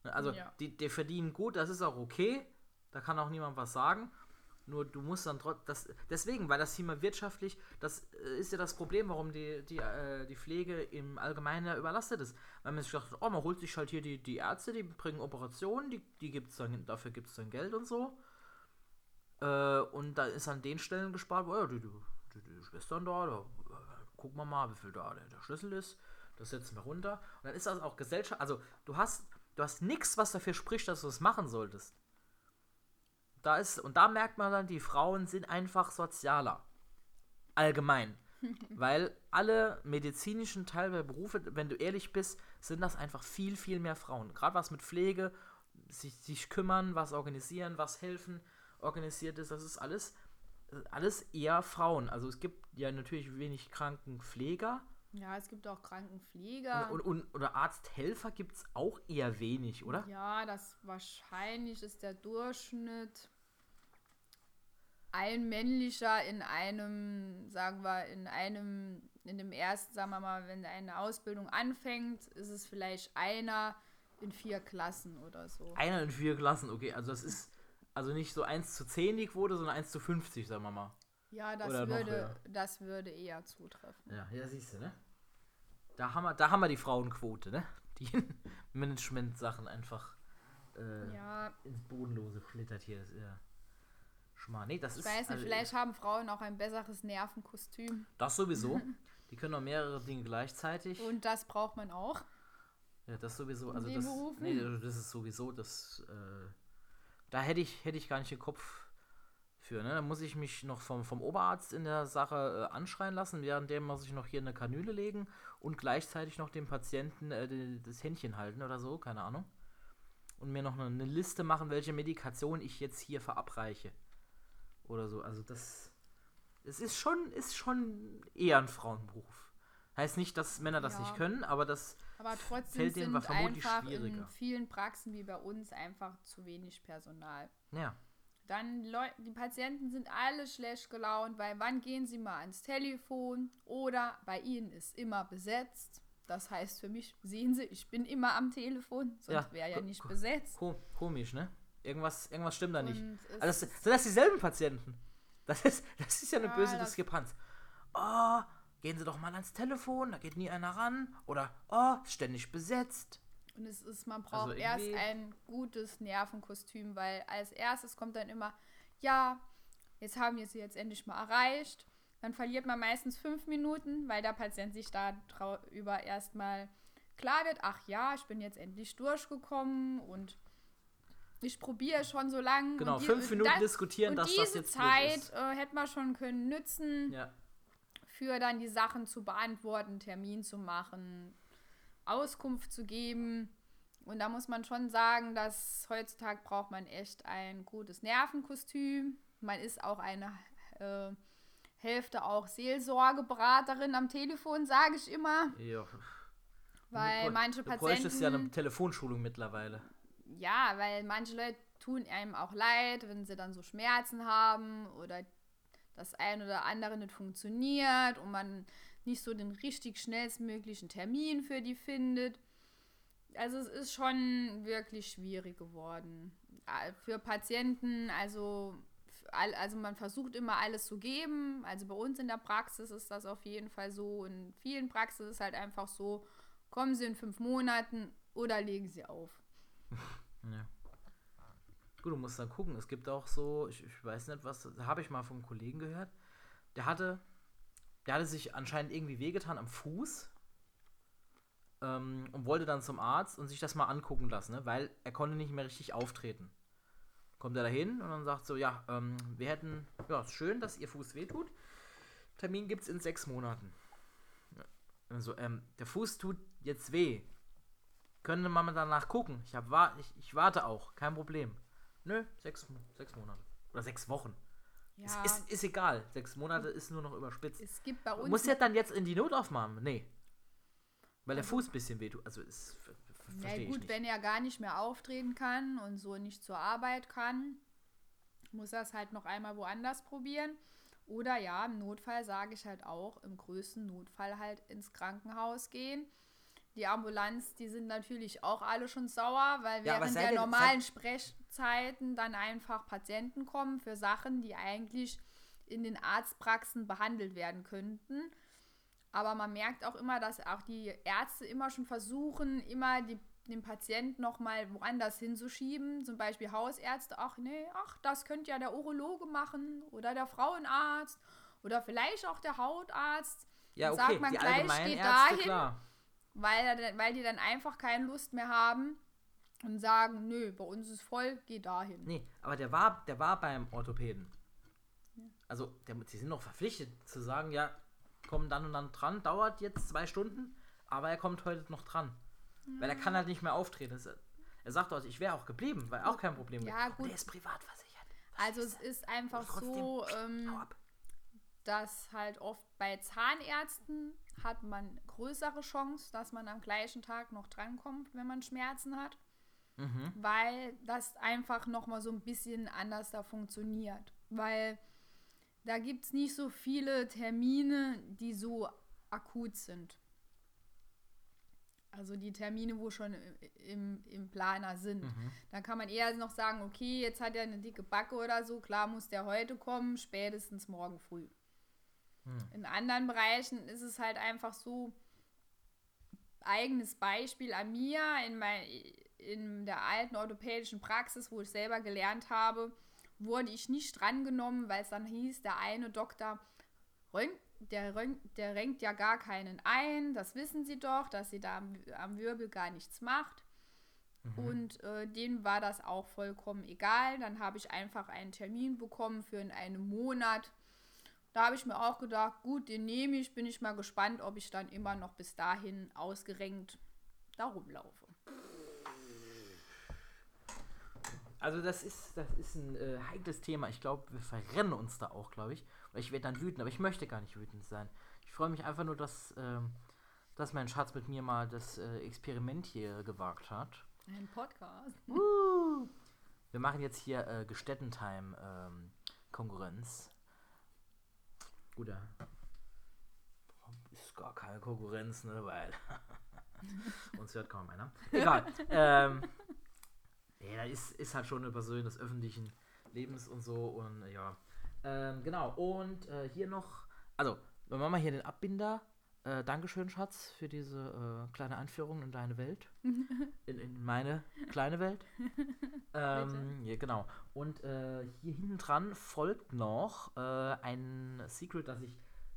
S1: Also ja. die, die verdienen gut, das ist auch okay, da kann auch niemand was sagen. Nur du musst dann trotzdem. Deswegen, weil das Thema wirtschaftlich, das äh, ist ja das Problem, warum die, die, äh, die Pflege im Allgemeinen ja überlastet ist. Weil man sich dachte, oh, man holt sich halt hier die, die Ärzte, die bringen Operationen, die, die gibt's dann, dafür gibt es dann Geld und so. Äh, und da ist an den Stellen gespart, oh ja, die, die, die, die Schwestern da, da gucken wir mal, wie viel da der, der Schlüssel ist. Das setzen wir runter. Und dann ist das auch Gesellschaft. Also du hast, du hast nichts, was dafür spricht, dass du es machen solltest. Da ist, und da merkt man dann, die Frauen sind einfach sozialer. Allgemein. Weil alle medizinischen der Berufe, wenn du ehrlich bist, sind das einfach viel, viel mehr Frauen. Gerade was mit Pflege, sich, sich kümmern, was organisieren, was helfen, organisiert ist, das ist alles, alles eher Frauen. Also es gibt ja natürlich wenig Krankenpfleger.
S2: Ja, es gibt auch Krankenpfleger.
S1: Und, und, und oder Arzthelfer gibt es auch eher wenig, oder?
S2: Ja, das wahrscheinlich ist der Durchschnitt ein männlicher in einem, sagen wir, in einem, in dem ersten, sagen wir mal, wenn eine Ausbildung anfängt, ist es vielleicht einer in vier Klassen oder so.
S1: Einer in vier Klassen, okay. Also das ist also nicht so 1 zu 10 die Quote, sondern 1 zu 50, sagen wir mal.
S2: Ja, das, würde, das würde eher zutreffen.
S1: Ja, ja, siehst du, ne? Da haben wir, da haben wir die Frauenquote, ne? Die Management-Sachen einfach äh, ja. ins Bodenlose schlittert hier. Das ist ja Schmarrn. Nee, das
S2: ich
S1: ist,
S2: weiß nicht, also, vielleicht haben Frauen auch ein besseres Nervenkostüm.
S1: Das sowieso. die können auch mehrere Dinge gleichzeitig.
S2: Und das braucht man auch.
S1: Ja, das sowieso. Also das, nee, das ist sowieso das. Äh, da hätte ich, hätte ich gar nicht den Kopf für. Ne? Da muss ich mich noch vom, vom Oberarzt in der Sache äh, anschreien lassen, währenddem muss ich noch hier eine Kanüle legen und gleichzeitig noch dem Patienten äh, das Händchen halten oder so, keine Ahnung. Und mir noch eine, eine Liste machen, welche Medikation ich jetzt hier verabreiche oder so. Also das, es ist schon, ist schon eher ein Frauenberuf. Heißt nicht, dass Männer das ja. nicht können, aber das
S2: aber trotzdem fällt denen vermutlich einfach schwieriger. in vielen Praxen wie bei uns einfach zu wenig Personal.
S1: Ja.
S2: Dann Leu die Patienten sind alle schlecht gelaunt, weil wann gehen sie mal ans Telefon oder bei ihnen ist immer besetzt. Das heißt für mich, sehen Sie, ich bin immer am Telefon, sonst ja, wäre ja nicht besetzt.
S1: Komisch, ne? Irgendwas, irgendwas stimmt da nicht. Also das, sind das dieselben Patienten? Das ist, das ist ja eine ja, böse Diskrepanz. Oh, gehen Sie doch mal ans Telefon, da geht nie einer ran. Oder, oh, ständig besetzt.
S2: Und es ist, man braucht also erst ein gutes Nervenkostüm, weil als erstes kommt dann immer, ja, jetzt haben wir sie jetzt endlich mal erreicht. Dann verliert man meistens fünf Minuten, weil der Patient sich darüber erstmal klar wird, ach ja, ich bin jetzt endlich durchgekommen und ich probiere schon so lange.
S1: Genau, die, fünf Minuten dann, diskutieren, dass das
S2: jetzt Zeit äh, hätte man schon können nützen, ja. Für dann die Sachen zu beantworten, Termin zu machen, Auskunft zu geben. Und da muss man schon sagen, dass heutzutage braucht man echt ein gutes Nervenkostüm. Man ist auch eine äh, Hälfte auch Seelsorgeberaterin am Telefon, sage ich immer.
S1: Ja.
S2: Weil manche Patienten.
S1: Du ist ja eine Telefonschulung mittlerweile
S2: ja, weil manche Leute tun einem auch leid, wenn sie dann so Schmerzen haben oder das ein oder andere nicht funktioniert und man nicht so den richtig schnellstmöglichen Termin für die findet. Also es ist schon wirklich schwierig geworden. Für Patienten, also, also man versucht immer alles zu geben. Also bei uns in der Praxis ist das auf jeden Fall so. In vielen Praxis ist es halt einfach so, kommen Sie in fünf Monaten oder legen Sie auf.
S1: ja. Gut, du musst dann gucken. Es gibt auch so, ich, ich weiß nicht, was, habe ich mal vom Kollegen gehört. Der hatte, der hatte sich anscheinend irgendwie wehgetan am Fuß ähm, und wollte dann zum Arzt und sich das mal angucken lassen, ne? weil er konnte nicht mehr richtig auftreten. Kommt er dahin und dann sagt so, ja, ähm, wir hätten, ja, schön, dass ihr Fuß wehtut. Termin gibt es in sechs Monaten. Also, ähm, der Fuß tut jetzt weh. Können wir mal danach gucken. Ich, hab, ich, ich warte auch, kein Problem. Nö, sechs, sechs Monate. Oder sechs Wochen. Ja. Es ist, ist egal. Sechs Monate ist nur noch überspitzt.
S2: Es gibt bei uns.
S1: Muss ja dann jetzt in die Notaufnahme? Nee. Weil der also Fuß ein bisschen wehtut. Also ist.
S2: Ja, gut, wenn er gar nicht mehr auftreten kann und so nicht zur Arbeit kann, muss er es halt noch einmal woanders probieren. Oder ja, im Notfall sage ich halt auch, im größten Notfall halt ins Krankenhaus gehen. Die Ambulanz, die sind natürlich auch alle schon sauer, weil ja, während der normalen Sprechzeiten dann einfach Patienten kommen für Sachen, die eigentlich in den Arztpraxen behandelt werden könnten. Aber man merkt auch immer, dass auch die Ärzte immer schon versuchen, immer die, den Patienten nochmal woanders hinzuschieben. Zum Beispiel Hausärzte, ach nee, ach, das könnte ja der Urologe machen oder der Frauenarzt oder vielleicht auch der Hautarzt.
S1: Ja, okay, sagt man die gleich, geht dahin, klar.
S2: Weil, weil die dann einfach keine Lust mehr haben und sagen, nö, bei uns ist voll, geh dahin.
S1: Nee, aber der war, der war beim Orthopäden. Also, der, sie sind noch verpflichtet zu sagen, ja, kommen dann und dann dran. Dauert jetzt zwei Stunden, aber er kommt heute noch dran. Mhm. Weil er kann halt nicht mehr auftreten. Er sagt also, ich wäre auch geblieben, weil auch kein Problem
S2: ja, gut.
S1: Der ist privat versichert.
S2: also es ist einfach so, ähm, dass halt oft bei Zahnärzten hat man größere Chance, dass man am gleichen Tag noch drankommt, wenn man Schmerzen hat. Mhm. Weil das einfach nochmal so ein bisschen anders da funktioniert. Weil da gibt es nicht so viele Termine, die so akut sind. Also die Termine, wo schon im, im Planer sind. Mhm. Dann kann man eher noch sagen, okay, jetzt hat er eine dicke Backe oder so, klar muss der heute kommen, spätestens morgen früh. Mhm. In anderen Bereichen ist es halt einfach so, eigenes Beispiel an mir, in, mein, in der alten orthopädischen Praxis, wo ich selber gelernt habe, wurde ich nicht drangenommen, weil es dann hieß, der eine Doktor, der, der renkt ja gar keinen ein, das wissen Sie doch, dass sie da am, am Wirbel gar nichts macht. Mhm. Und äh, denen war das auch vollkommen egal. Dann habe ich einfach einen Termin bekommen für in einem Monat. Da habe ich mir auch gedacht, gut, den nehme ich, bin ich mal gespannt, ob ich dann immer noch bis dahin ausgerenkt da rumlaufe.
S1: Also das ist, das ist ein äh, heikles Thema. Ich glaube, wir verrennen uns da auch, glaube ich. Oder ich werde dann wütend, aber ich möchte gar nicht wütend sein. Ich freue mich einfach nur, dass, ähm, dass mein Schatz mit mir mal das äh, Experiment hier gewagt hat.
S2: Ein Podcast.
S1: Uh, wir machen jetzt hier äh, Gestettentime ähm, Konkurrenz. Gut, ja. Ist gar keine Konkurrenz, ne? Weil uns hört kaum einer. Egal. ähm, ja, ist, ist halt schon eine Person des öffentlichen Lebens und so und ja. Ähm, genau, und äh, hier noch, also, wir machen mal hier den Abbinder. Äh, Dankeschön, Schatz, für diese äh, kleine Einführung in deine Welt. in, in meine kleine Welt. ähm, ja, genau. Und äh, hier hinten dran folgt noch äh, ein Secret, das ich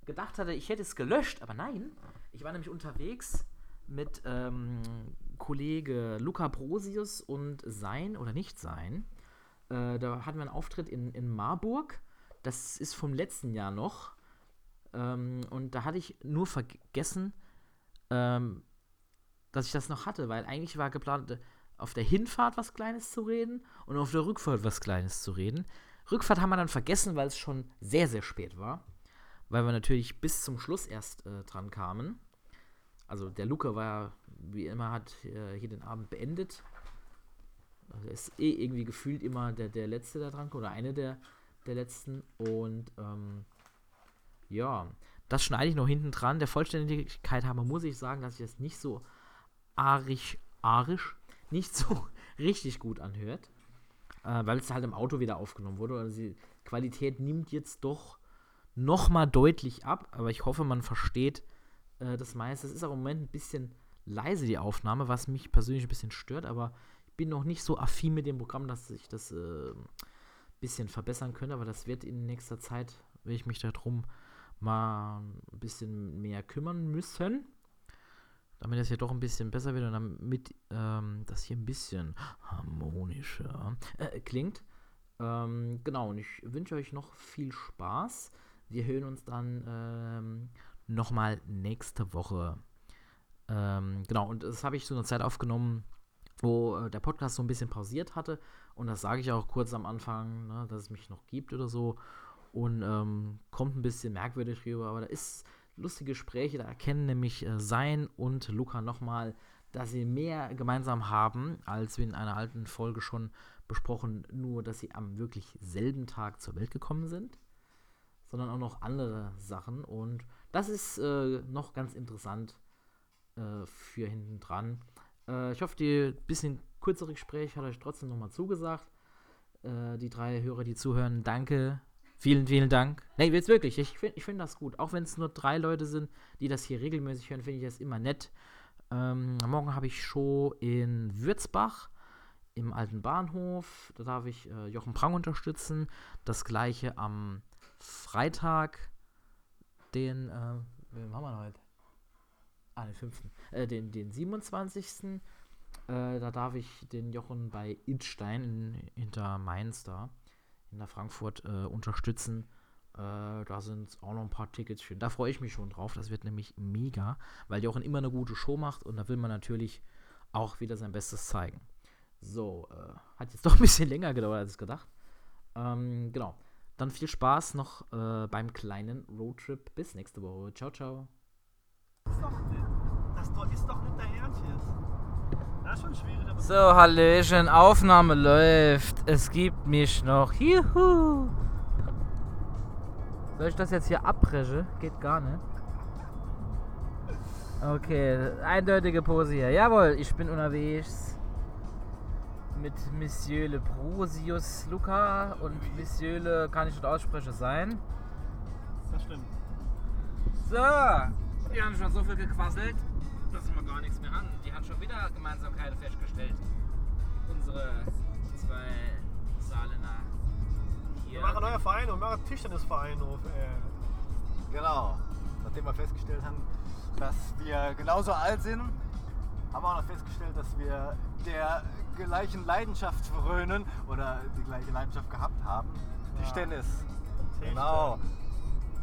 S1: gedacht hatte, ich hätte es gelöscht, aber nein. Ich war nämlich unterwegs mit ähm, Kollege Luca Brosius und sein oder nicht sein. Äh, da hatten wir einen Auftritt in, in Marburg. Das ist vom letzten Jahr noch. Ähm, und da hatte ich nur vergessen, ähm, dass ich das noch hatte, weil eigentlich war geplant, auf der Hinfahrt was Kleines zu reden und auf der Rückfahrt was Kleines zu reden. Rückfahrt haben wir dann vergessen, weil es schon sehr, sehr spät war. Weil wir natürlich bis zum Schluss erst äh, dran kamen. Also der Luca war wie immer, hat äh, hier den Abend beendet. Also er ist eh irgendwie gefühlt immer der, der Letzte, der dran oder eine der, der Letzten. Und ähm, ja, das schneide ich noch hinten dran. Der Vollständigkeit haben muss ich sagen, dass ich das nicht so arisch, arisch, nicht so richtig gut anhört. Äh, weil es halt im Auto wieder aufgenommen wurde. Also die Qualität nimmt jetzt doch nochmal deutlich ab. Aber ich hoffe, man versteht äh, das meiste. Es ist auch im Moment ein bisschen leise, die Aufnahme, was mich persönlich ein bisschen stört, aber ich bin noch nicht so affin mit dem Programm, dass ich das äh, bisschen verbessern könnte, aber das wird in nächster Zeit, will ich mich darum mal ein bisschen mehr kümmern müssen. Damit das hier doch ein bisschen besser wird und damit ähm, das hier ein bisschen harmonischer äh, klingt. Ähm, genau, und ich wünsche euch noch viel Spaß. Wir hören uns dann ähm, nochmal nächste Woche. Ähm, genau, und das habe ich zu einer Zeit aufgenommen, wo äh, der Podcast so ein bisschen pausiert hatte. Und das sage ich auch kurz am Anfang, ne, dass es mich noch gibt oder so. Und ähm, kommt ein bisschen merkwürdig rüber, aber da ist lustige Gespräche. Da erkennen nämlich äh, Sein und Luca nochmal, dass sie mehr gemeinsam haben, als wir in einer alten Folge schon besprochen, nur dass sie am wirklich selben Tag zur Welt gekommen sind, sondern auch noch andere Sachen. Und das ist äh, noch ganz interessant äh, für hinten dran. Äh, ich hoffe, die bisschen kürzere Gespräch hat euch trotzdem nochmal zugesagt. Äh, die drei Hörer, die zuhören, danke. Vielen, vielen Dank. Nee, jetzt wirklich. Ich finde ich find das gut. Auch wenn es nur drei Leute sind, die das hier regelmäßig hören, finde ich das immer nett. Ähm, morgen habe ich Show in Würzbach im alten Bahnhof. Da darf ich äh, Jochen Prang unterstützen. Das gleiche am Freitag, den, äh, wen haben wir heute? Ah, den 5. Äh, den, den 27. Äh, da darf ich den Jochen bei Idstein in, hinter Mainz da, in der Frankfurt, äh, unterstützen. Äh, da sind auch noch ein paar Tickets für. Da freue ich mich schon drauf. Das wird nämlich mega, weil Jochen immer eine gute Show macht und da will man natürlich auch wieder sein Bestes zeigen. So, äh, hat jetzt doch ein bisschen länger gedauert als gedacht. Ähm, genau. Dann viel Spaß noch äh, beim kleinen Roadtrip. Bis nächste Woche. Ciao, ciao.
S3: Das doch- ist doch nicht Ernst jetzt. Das ist schon schwierig, aber
S1: So, Hallöchen, Aufnahme läuft. Es gibt mich noch. Juhu. Soll ich das jetzt hier abbrechen? Geht gar nicht. Okay, eindeutige Pose hier. Jawohl, ich bin unterwegs mit Monsieur Le Brosius Luca und Monsieur Le, kann ich nicht aussprechen, sein.
S3: das stimmt.
S1: So, wir haben schon so viel gequasselt, dass wir gar nichts mehr haben. Die haben schon wieder Gemeinsamkeiten festgestellt. Unsere zwei Saarländer
S3: Wir
S1: hier.
S3: machen einen neuen Verein und wir machen Tischtennisverein auf. Äh.
S4: Genau. Nachdem wir festgestellt haben, dass wir genauso alt sind, haben wir auch noch festgestellt, dass wir der gleichen Leidenschaft frönen oder die gleiche Leidenschaft gehabt haben. Tischtennis. Genau.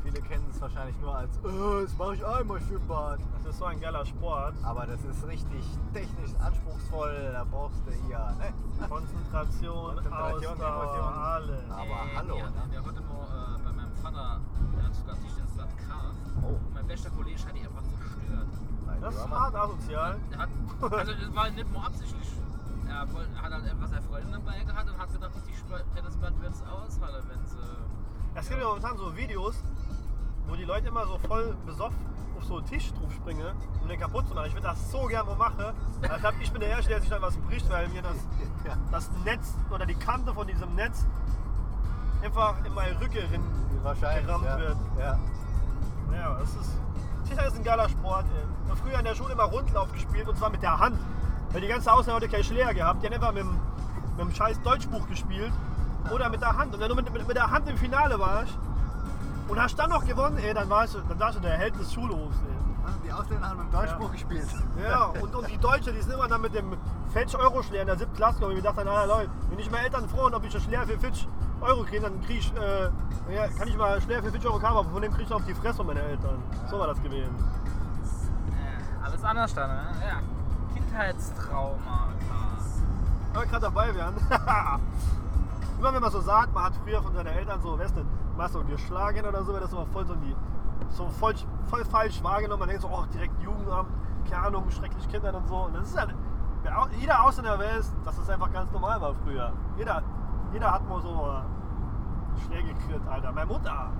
S4: Viele kennen es wahrscheinlich nur als, oh, das mache ich einmal Schwimmbad.
S3: Das ist so ein geiler Sport.
S4: Aber das ist richtig technisch anspruchsvoll. Da brauchst du hier. Ne?
S3: Konzentration,
S4: Konzentration,
S3: Ausdauer,
S4: Emotion.
S3: alles.
S4: Aber hallo.
S1: Ja,
S4: ne?
S1: wir hatten mal äh, bei meinem Vater, der hat sogar Tischtennisblatt gekauft.
S4: Oh.
S1: Und mein bester Kollege hat die einfach zerstört.
S3: Das ist hart asozial.
S1: Er hat, also das war nicht nur absichtlich. Er hat halt etwas seine Freundin dabei gehabt und hat gedacht, die Sp- Tennisblatt wird es aushalten, wenn sie.
S3: Es gibt ja momentan so Videos, wo die Leute immer so voll besoffen auf so einen Tisch drauf springen, um den kaputt zu machen. Ich würde das so gerne mal machen. Ich, glaub, ich bin der Erste, der sich dann was bricht, weil mir das,
S4: Ja.
S3: das Netz oder die Kante von diesem Netz einfach in meine Rücke rin
S4: Wahrscheinlich.
S3: gerammt
S4: Ja.
S3: wird.
S4: Ja.
S3: Ja, das ist. Tischtennis ist ein geiler Sport. Ey. Ich habe früher in der Schule immer Rundlauf gespielt und zwar mit der Hand. Weil die ganze Ausländer heute keinen Schläger gehabt. Die haben einfach mit dem, mit dem scheiß Deutschbuch gespielt. Oder mit der Hand. Und wenn du mit, mit, mit der Hand im Finale warst und hast dann noch gewonnen, ey, dann warst du, dann warst du der Held des Schulhofs. Ey.
S4: Die Ausländer haben mit dem Deutschbuch
S3: Ja.
S4: gespielt.
S3: Ja, und, und die Deutsche, die sind immer dann mit dem Fetch-Euro-Schläger in der siebten Klasse gekommen. Ich dachte dann, ah, Leute, wenn ich meine Eltern fragen, ob ich einen Schläger für Fitch Euro kriege, dann krieg ich, äh, ja, kann ich mal einen Schläger für Fitch Euro haben, aber von dem krieg ich auf die Fresse von meinen Eltern. So war das gewesen.
S1: Ja, alles anders dann, ne? Ja. Kindheitstrauma.
S3: Wenn wir gerade dabei wären. immer wenn man so sagt, man hat früher von seinen Eltern so, weißt du, mal so geschlagen oder so, wäre das immer voll so die, so voll, voll falsch wahrgenommen. Man denkt so, oh, direkt Jugendamt, keine Ahnung, schrecklich Kindern und so. Und das ist halt, jeder Ausländer weiß, dass das einfach ganz normal war früher. Jeder, jeder hat mal so äh, Schläge gekriegt, Alter. Meine Mutter.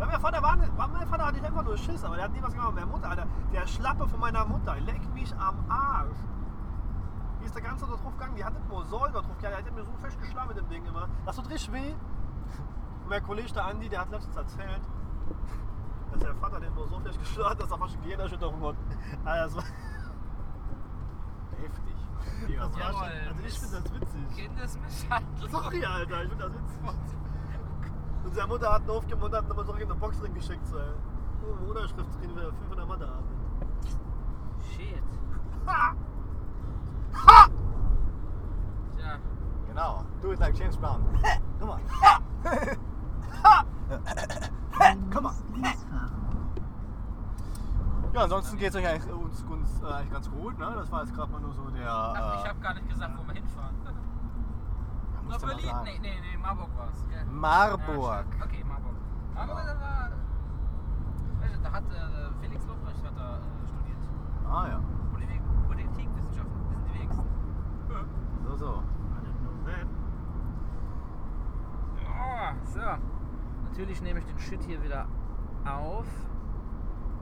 S3: Weil mein Vater war, mein Vater hatte einfach nur Schiss, aber der hat nie was gemacht. Meine Mutter, Alter, der Schlappe von meiner Mutter, leck mich am Arsch. Die ist der ganze Tag drauf gegangen, die hat nicht nur Säule drauf gegangen, die hat mir so fest geschlagen mit dem Ding immer. Das tut richtig weh. Und mein Kollege, der Andi, der hat letztens erzählt, dass der Vater den nur so fest geschlagen hat, dass er fast eine Gehirnerschütterung hat. Also, das war
S4: Heftig. Ja,
S3: Das war schon, also ich finde das witzig.
S1: Kindesmisshandlung.
S3: Sorry, Alter, ich finde das witzig. Unsere Mutter hat ihn aufgemuntert und hat nochmal zurück in den Boxring geschickt. So. Oh, Unterschrift drin, wer 500 Mann da hat.
S1: Shit.
S3: Ha!
S1: Tja.
S4: Genau. Do it like James Brown. Guck mal. Komm mal. Ja, ansonsten geht es euch eigentlich, uns, uns äh, eigentlich ganz gut. Ne? Das war jetzt gerade mal nur so der.
S1: Ach, ich
S4: äh,
S1: habe gar nicht gesagt, wo wir hinfahren.
S4: ja,
S1: Nach Berlin?
S4: sagen.
S1: Nee, nee, nee, Marburg war's. Ja.
S4: Marburg.
S1: Ja, okay, Marburg. Marburg, da war. Da hat äh, Felix Lobrecht hat da äh, studiert.
S4: Ah ja.
S1: Politik, Politikwissenschaften, das sind die wenigsten.
S4: So, so.
S1: Oh, so. Natürlich nehme ich den Shit hier wieder auf.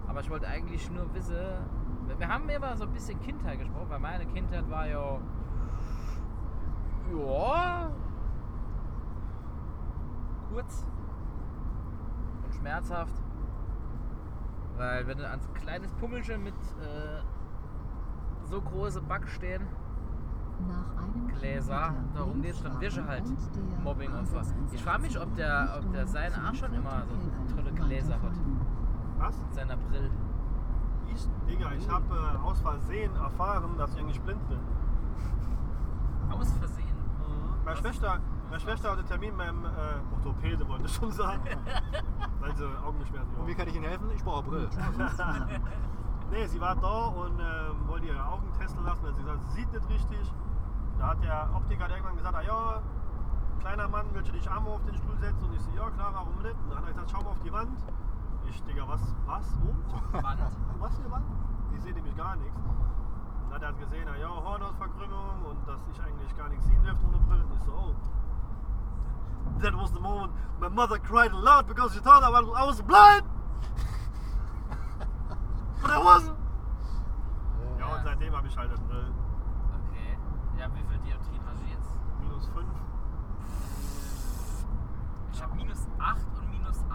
S1: Aber ich wollte eigentlich nur wissen. Wir haben immer so ein bisschen Kindheit gesprochen, weil meine Kindheit war ja. Ja. Kurz. Und schmerzhaft. Weil wenn du als kleines Pummelchen mit äh, so große Backstehen
S5: Nach einem
S1: Gläser, darum geht's, dann wirst du halt Mobbing-Opfer. Ich frage mich, ob der, ob der seine Arsch schon immer so tolle Gläser hat.
S3: Was?
S1: Mit seiner Brille.
S3: Ich, Digga, ich habe äh, aus Versehen erfahren, dass ich eigentlich blind bin.
S1: Aus Versehen.
S3: Meine
S1: Was?
S3: Schwester, meine Schwester hatte einen Termin beim äh, Orthopäde, wollte ich schon sagen. Weil sie Augenschmerzen
S4: Und wie kann ich Ihnen helfen? Ich brauche Brille.
S3: Nee, sie war da und ähm, wollte ihre Augen testen lassen. Dann hat sie gesagt, sie sieht nicht richtig. Da hat der Optiker irgendwann gesagt, ah, ja, kleiner Mann, willst du dich Arme auf den Stuhl setzen? Und ich so, ja klar, warum nicht? Und dann hat er gesagt, schau mal auf die Wand. Ich, Digga, was, was, wo?
S1: Wand.
S3: Was für eine Wand? Ich sehe nämlich gar nichts. Dann hat er gesehen, ah, ja, Hornhautverkrümmung und dass ich eigentlich gar nichts sehen dürfte ohne Brille. Und ich so, oh. That was the moment my mother cried aloud because she thought I was, I was blind. But I wasn't. Ja, und seitdem habe ich halt eine Brille.
S1: Okay. Ja, wie viel Dioptrien hast du jetzt?
S3: Minus 5.
S1: Ich habe minus 8 und minus 8,5.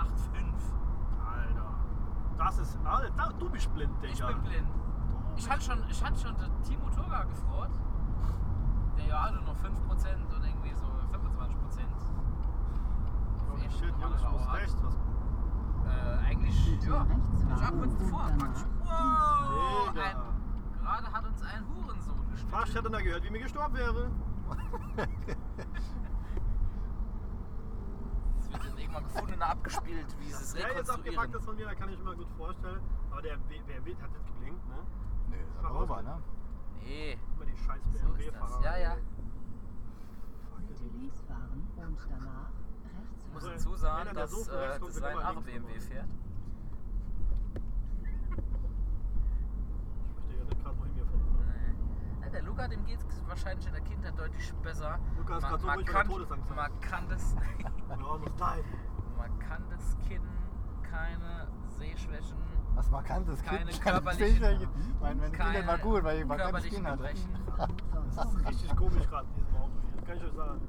S3: Alter. Das ist. Alter, du bist blind, Digga.
S1: Ich bin blind.
S3: Du
S1: Ich hatte schon, ich hatte schon den Timo Turga gefreut. Der ja hatte noch 5% und irgendwie so 25%.
S3: Oh shit, Jungs, ich muss rechts. Was?
S1: Äh, eigentlich,
S5: Bitte
S1: ja.
S5: rechts
S1: Ich war davor.
S5: danach
S1: praktisch. Wow! Ein, gerade hat uns ein Hurensohn geschnitten.
S3: Fast hätte er gehört, wie mir gestorben wäre.
S1: Es wird dann irgendwann gefunden und abgespielt, wie sie es
S3: Ja, jetzt abgepackt ist von mir, da kann ich mir gut vorstellen. Aber der BMW hat nicht geblinkt, ne?
S4: Nee, das ist aber
S3: aus.
S4: ne?
S1: Nee,
S3: Immer die scheiß
S1: so ist das.
S3: BMW-Fahrer.
S1: Ja, ja.
S5: Bitte links fahren und danach
S1: muss dazu sagen,
S3: der
S1: dass äh,
S3: kommt,
S1: das
S3: wird
S1: ein
S3: immer
S1: Aro
S3: links
S1: BMW fährt.
S3: Ich möchte ja nicht gerade wohin wir fahren. Ne?
S1: Der Luca, dem geht es wahrscheinlich in der Kindheit deutlich besser.
S3: Luca ist grad so ruhig,
S1: kann-
S3: Todesangst
S1: kann das Kind keine Sehschwächen,
S4: Was markantes
S1: Keine
S4: Kind.
S1: körperlichen-
S4: Sicher, Mein, mein
S1: keine
S4: Kind war gut, weil ich markantes Kind hatte.
S3: Das ist richtig komisch gerade in diesem Auto hier. Das kann ich euch sagen.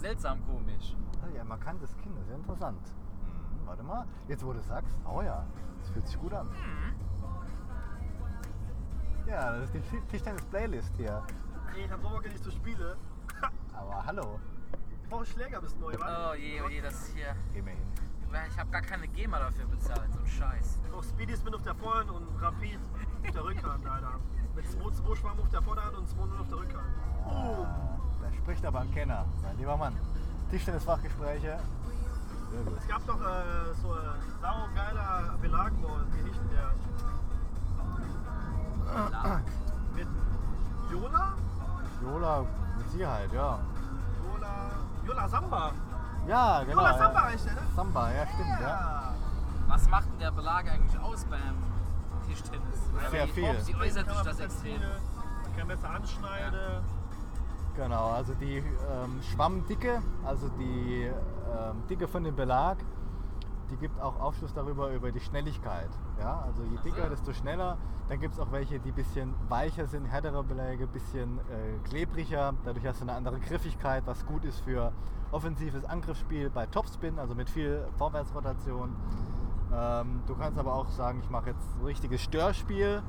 S1: Seltsam komisch.
S4: Ah ja, markantes Kind, das ist ja interessant. Hm, warte mal, jetzt wo du sagst, oh ja, das fühlt sich gut an. Ja, das ist die Ti- Tischtennis-Playlist hier.
S3: Ey, ich hab so Bock, nicht zu spielen.
S4: Aber hallo,
S3: Brauche Schläger bis neu, wa?
S1: Oh je, oh je, das ist hier.
S4: immerhin.
S1: Ich habe gar keine GEMA dafür bezahlt, so ein Scheiß.
S3: Noch Speedy Spin auf der Vorhand und Rapid auf der Rückhand, Alter. Mit 2-2 Schwamm auf der Vorderhand und 2-0 auf der Rückhand. Boom!
S4: Da spricht aber ein Kenner, mein lieber Mann. Tischtennisfachgespräche. Sehr gut.
S3: Es gab doch äh, so ein saugeiler Belag, wie hieß denn der? Mit Jola?
S4: Jola, mit Sicherheit, ja.
S3: Jola. Jola Samba.
S4: Ja, genau.
S3: Jola
S4: ja.
S3: Samba heißt der, ne?
S4: Samba, ja, stimmt, ja.
S3: Ja.
S1: Was macht denn der Belag eigentlich aus beim Tischtennis?
S4: Sehr viel.
S1: Wie äußert sich das extrem?
S3: Man kann besser anschneiden.
S4: Genau, also die ähm, Schwammdicke, also die ähm, Dicke von dem Belag, die gibt auch Aufschluss darüber über die Schnelligkeit. Ja? Also je dicker, desto schneller. Dann gibt es auch welche, die ein bisschen weicher sind, härtere Beläge, ein bisschen äh, klebriger. Dadurch hast du eine andere Griffigkeit, was gut ist für offensives Angriffsspiel bei Topspin, also mit viel Vorwärtsrotation. Ähm, du kannst aber auch sagen, ich mache jetzt ein richtiges Störspiel.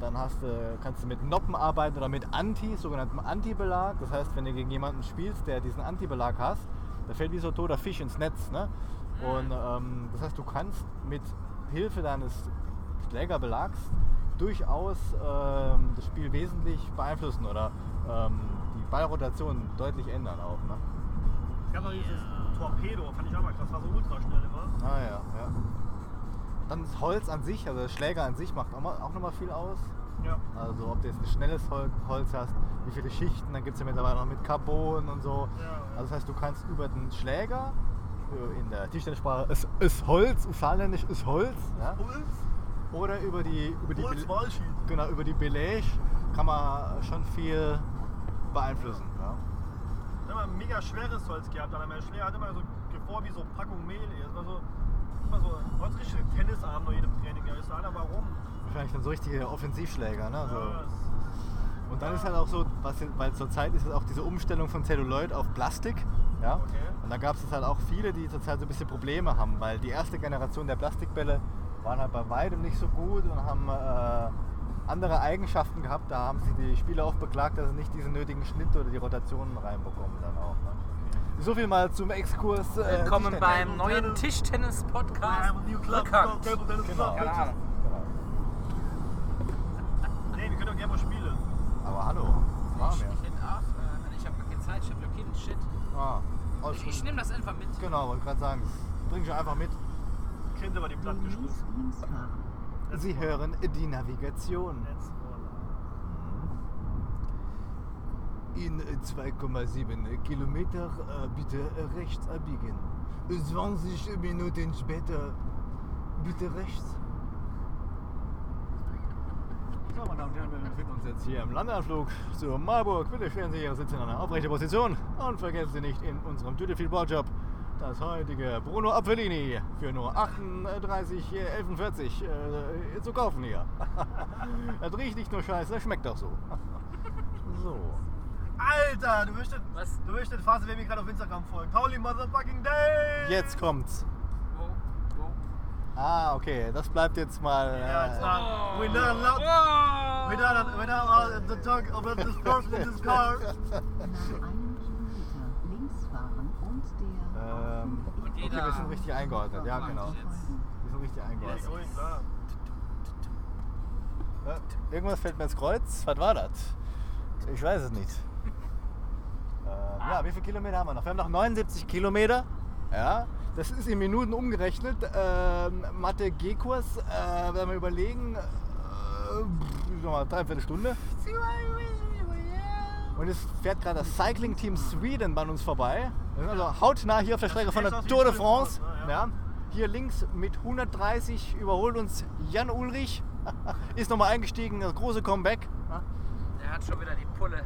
S4: Dann hast du, kannst du mit Noppen arbeiten oder mit Anti, sogenanntem Anti-Belag. Das heißt, wenn du gegen jemanden spielst, der diesen Anti-Belag hast, der fällt wie so ein toter Fisch ins Netz. Ne? Und ähm, das heißt, du kannst mit Hilfe deines Schlägerbelags durchaus ähm, das Spiel wesentlich beeinflussen oder ähm, die Ballrotation deutlich ändern auch. Ne?
S3: Ich habe noch dieses Torpedo, fand ich auch mal krass, war so ultra schnell immer.
S4: Ah ja, ja. Dann das Holz an sich, also der Schläger an sich macht auch, mal, auch nochmal viel aus.
S3: Ja.
S4: Also ob du jetzt ein schnelles Hol- Holz hast, wie viele Schichten, dann gibt es ja mittlerweile noch mit Carbon und so.
S3: Ja, ja.
S4: Also das heißt, du kannst über den Schläger, in der Tischtennisprache ist, ist Holz, saarländisch ist Holz, ja?
S3: Puls,
S4: oder über die, über die,
S3: Walschied.
S4: genau, über die Belage kann man schon viel beeinflussen. Ja?
S3: Ich habe immer ein mega schweres Holz gehabt, aber mein Schläger hat immer so vor wie so Packung Mehl. War so, immer so, hast richtig Tennisarm nach jedem Training. Ja, ich so, Alter, warum?
S4: Wahrscheinlich dann so richtige Offensivschläger. Ne? So.
S3: Ja,
S4: Und dann ist halt auch so, was, weil zurzeit ist es auch diese Umstellung von Celluloid auf Plastik. Ja?
S3: Okay.
S4: Und da gab es halt auch viele, die zurzeit so ein bisschen Probleme haben, weil die erste Generation der Plastikbälle waren halt bei weitem nicht so gut und haben äh, andere Eigenschaften gehabt. Da haben sich die Spieler oft beklagt, dass sie nicht diesen nötigen Schnitt oder die Rotationen reinbekommen dann auch. Ne? So viel mal zum Exkurs. Äh,
S1: Willkommen
S4: Tischtennis.
S1: beim neuen Tischtennis-Podcast. Bekannt.
S4: Genau.
S1: Keine
S3: Bitches.
S1: Ahnung.
S4: Genau.
S3: Nee, wir können doch gerne mal spielen.
S4: Aber hallo, das machen
S1: Ich,
S4: wir.
S1: ich hätte auch, äh, ich habe gar keine Zeit, ich habe Kind, shit.
S4: Ah, alles
S1: Ich, ich nehme das einfach mit.
S4: Genau, wollte gerade sagen, das bring ich einfach mit.
S3: Kind über die Platte
S5: Demnächst
S3: geschmissen.
S4: Sie hören die Navigation.
S3: Let's
S4: In 2,7 Kilometer äh, bitte rechts abbiegen. 20 Minuten später bitte rechts. So, meine Damen und Herren, wir befinden uns jetzt hier im Landeanflug zu Marburg. Bitte stellen Sie Ihre Sitze in eine aufrechte Position und vergessen Sie nicht in unserem Duty-Free Balljob das heutige Bruno Apfellini für nur 38, äh, 11,40 äh, zu kaufen hier. das riecht nicht nur scheiße, das schmeckt auch so. So.
S3: Alter, du möchtest,
S1: Was?
S3: du möchtest fast, wer mir gerade auf Instagram folgt. Holy motherfucking day!
S4: Jetzt kommt's. Ah, okay, das bleibt jetzt mal.
S3: Ja, it's
S4: Äh,
S3: not, we're not allowed,
S1: Oh!
S3: we're not, we're not allowed to talk about this person in this car.
S5: Nach einem Kilometer links fahren und der
S4: ähm, okay, wir sind richtig eingeordnet, ja genau.
S1: jetzt.
S4: Wir sind richtig eingeordnet. Ja, irgendwas fällt mir ins Kreuz. Was war das? Ich weiß es nicht. Ja, wie viele Kilometer haben wir noch? Wir haben noch 79 Kilometer. Ja, das ist in Minuten umgerechnet. Ähm, Mathe G-Kurs, äh, wenn wir überlegen, äh, mal, dreiviertel Stunde. Und es fährt gerade das Cycling Team Sweden bei uns vorbei. Wir sind also hautnah hier auf der Strecke von der Tour de France.
S3: Ja.
S4: Hier links mit 130 überholt uns Jan Ulrich. Ist nochmal eingestiegen, das große Comeback.
S1: Der hat schon wieder die Pulle.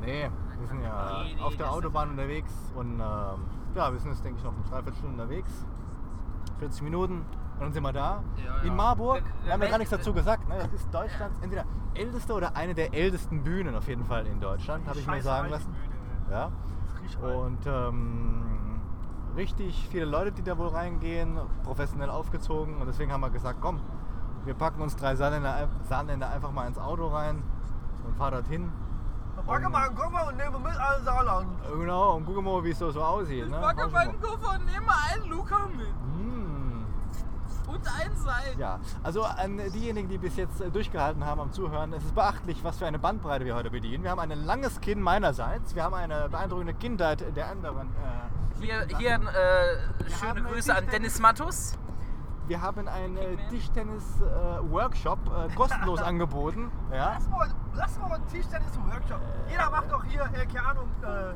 S4: Nee, wir sind ja
S1: Nee, nee,
S4: auf der Autobahn unterwegs und ähm, ja, wir sind jetzt denke ich noch eine Dreiviertelstunde unterwegs. 40 Minuten und dann sind wir da.
S1: Ja, ja.
S4: In Marburg,
S1: Wir-
S4: haben ja gar nichts dazu gesagt. Ne? Das ist Deutschlands entweder älteste oder eine der ältesten Bühnen auf jeden Fall in Deutschland, habe ich mir sagen lassen.
S3: Ey.
S4: Ja. Und ähm, richtig viele Leute, die da wohl reingehen, professionell aufgezogen. Und deswegen haben wir gesagt, komm, wir packen uns drei Saarländer, Saarländer einfach mal ins Auto rein und fahren dorthin.
S3: Packe mal einen Koffer und nehme mit allen Saarland.
S4: Genau, und gucken mal, wie es so, so aussieht. ne? Schauen wir mal.
S1: Koffer und nehme einen Luca mit.
S4: Hm.
S1: Und ein Seil.
S4: Ja, also an diejenigen, die bis jetzt äh, durchgehalten haben am Zuhören, es ist beachtlich, was für eine Bandbreite wir heute bedienen. Wir haben ein langes Kinn meinerseits, wir haben eine beeindruckende Kindheit der anderen. Äh,
S1: Hier, hier äh, schöne Grüße an Dennis Mattus.
S4: Wir haben einen äh. Tischtennis-Workshop äh, kostenlos angeboten. Ja?
S3: Lass mal, lass mal einen Tischtennis-Workshop. Jeder macht doch hier, äh, keine Ahnung, äh,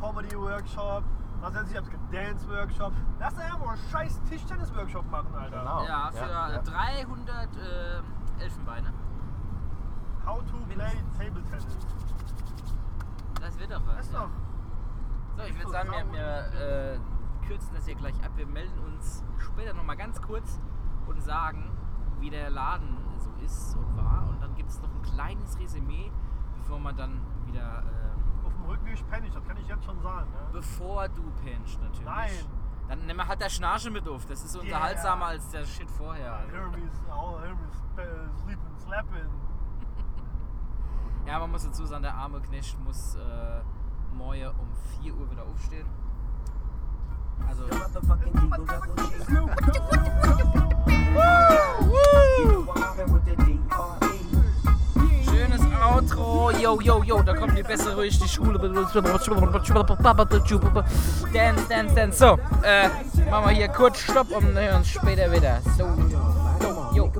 S3: Comedy-Workshop, was weiß ich, Dance-Workshop. Lass doch einfach mal einen scheiß Tischtennis-Workshop machen, Alter.
S4: Genau.
S1: Ja, für
S4: ja, ja.
S1: 300 äh, Elfenbeine.
S3: How to play Table Tennis.
S1: Das wird doch was.
S3: Das ist
S1: ja.
S3: doch.
S1: So, ich würde sagen, wir,
S3: sauber.
S1: wir äh, kürzen das hier gleich ab. Wir melden uns später nochmal ganz kurz und sagen, wie der Laden so ist und war. Und dann gibt es noch ein kleines Resümee, bevor man dann wieder. Äh,
S3: Auf dem Rückweg penne ich, das kann ich jetzt schon sagen. Ne?
S1: bevor du pennst, natürlich.
S3: Nein,
S1: Dann wir halt der Schnarche mit auf. Das ist unterhaltsamer als der Shit vorher.
S3: Hermes, all Hermes, uh, sleeping, slapping.
S1: Ja, man muss dazu sagen, der arme Knecht muss äh, morgen um 4 Uhr wieder aufstehen. Also, schönes Outro. Yo, yo, yo, da kommt die bessere durch die Schule. Dance, dance, dance. So, äh, machen wir hier kurz Stopp und hören uns später wieder. So, yo, yo.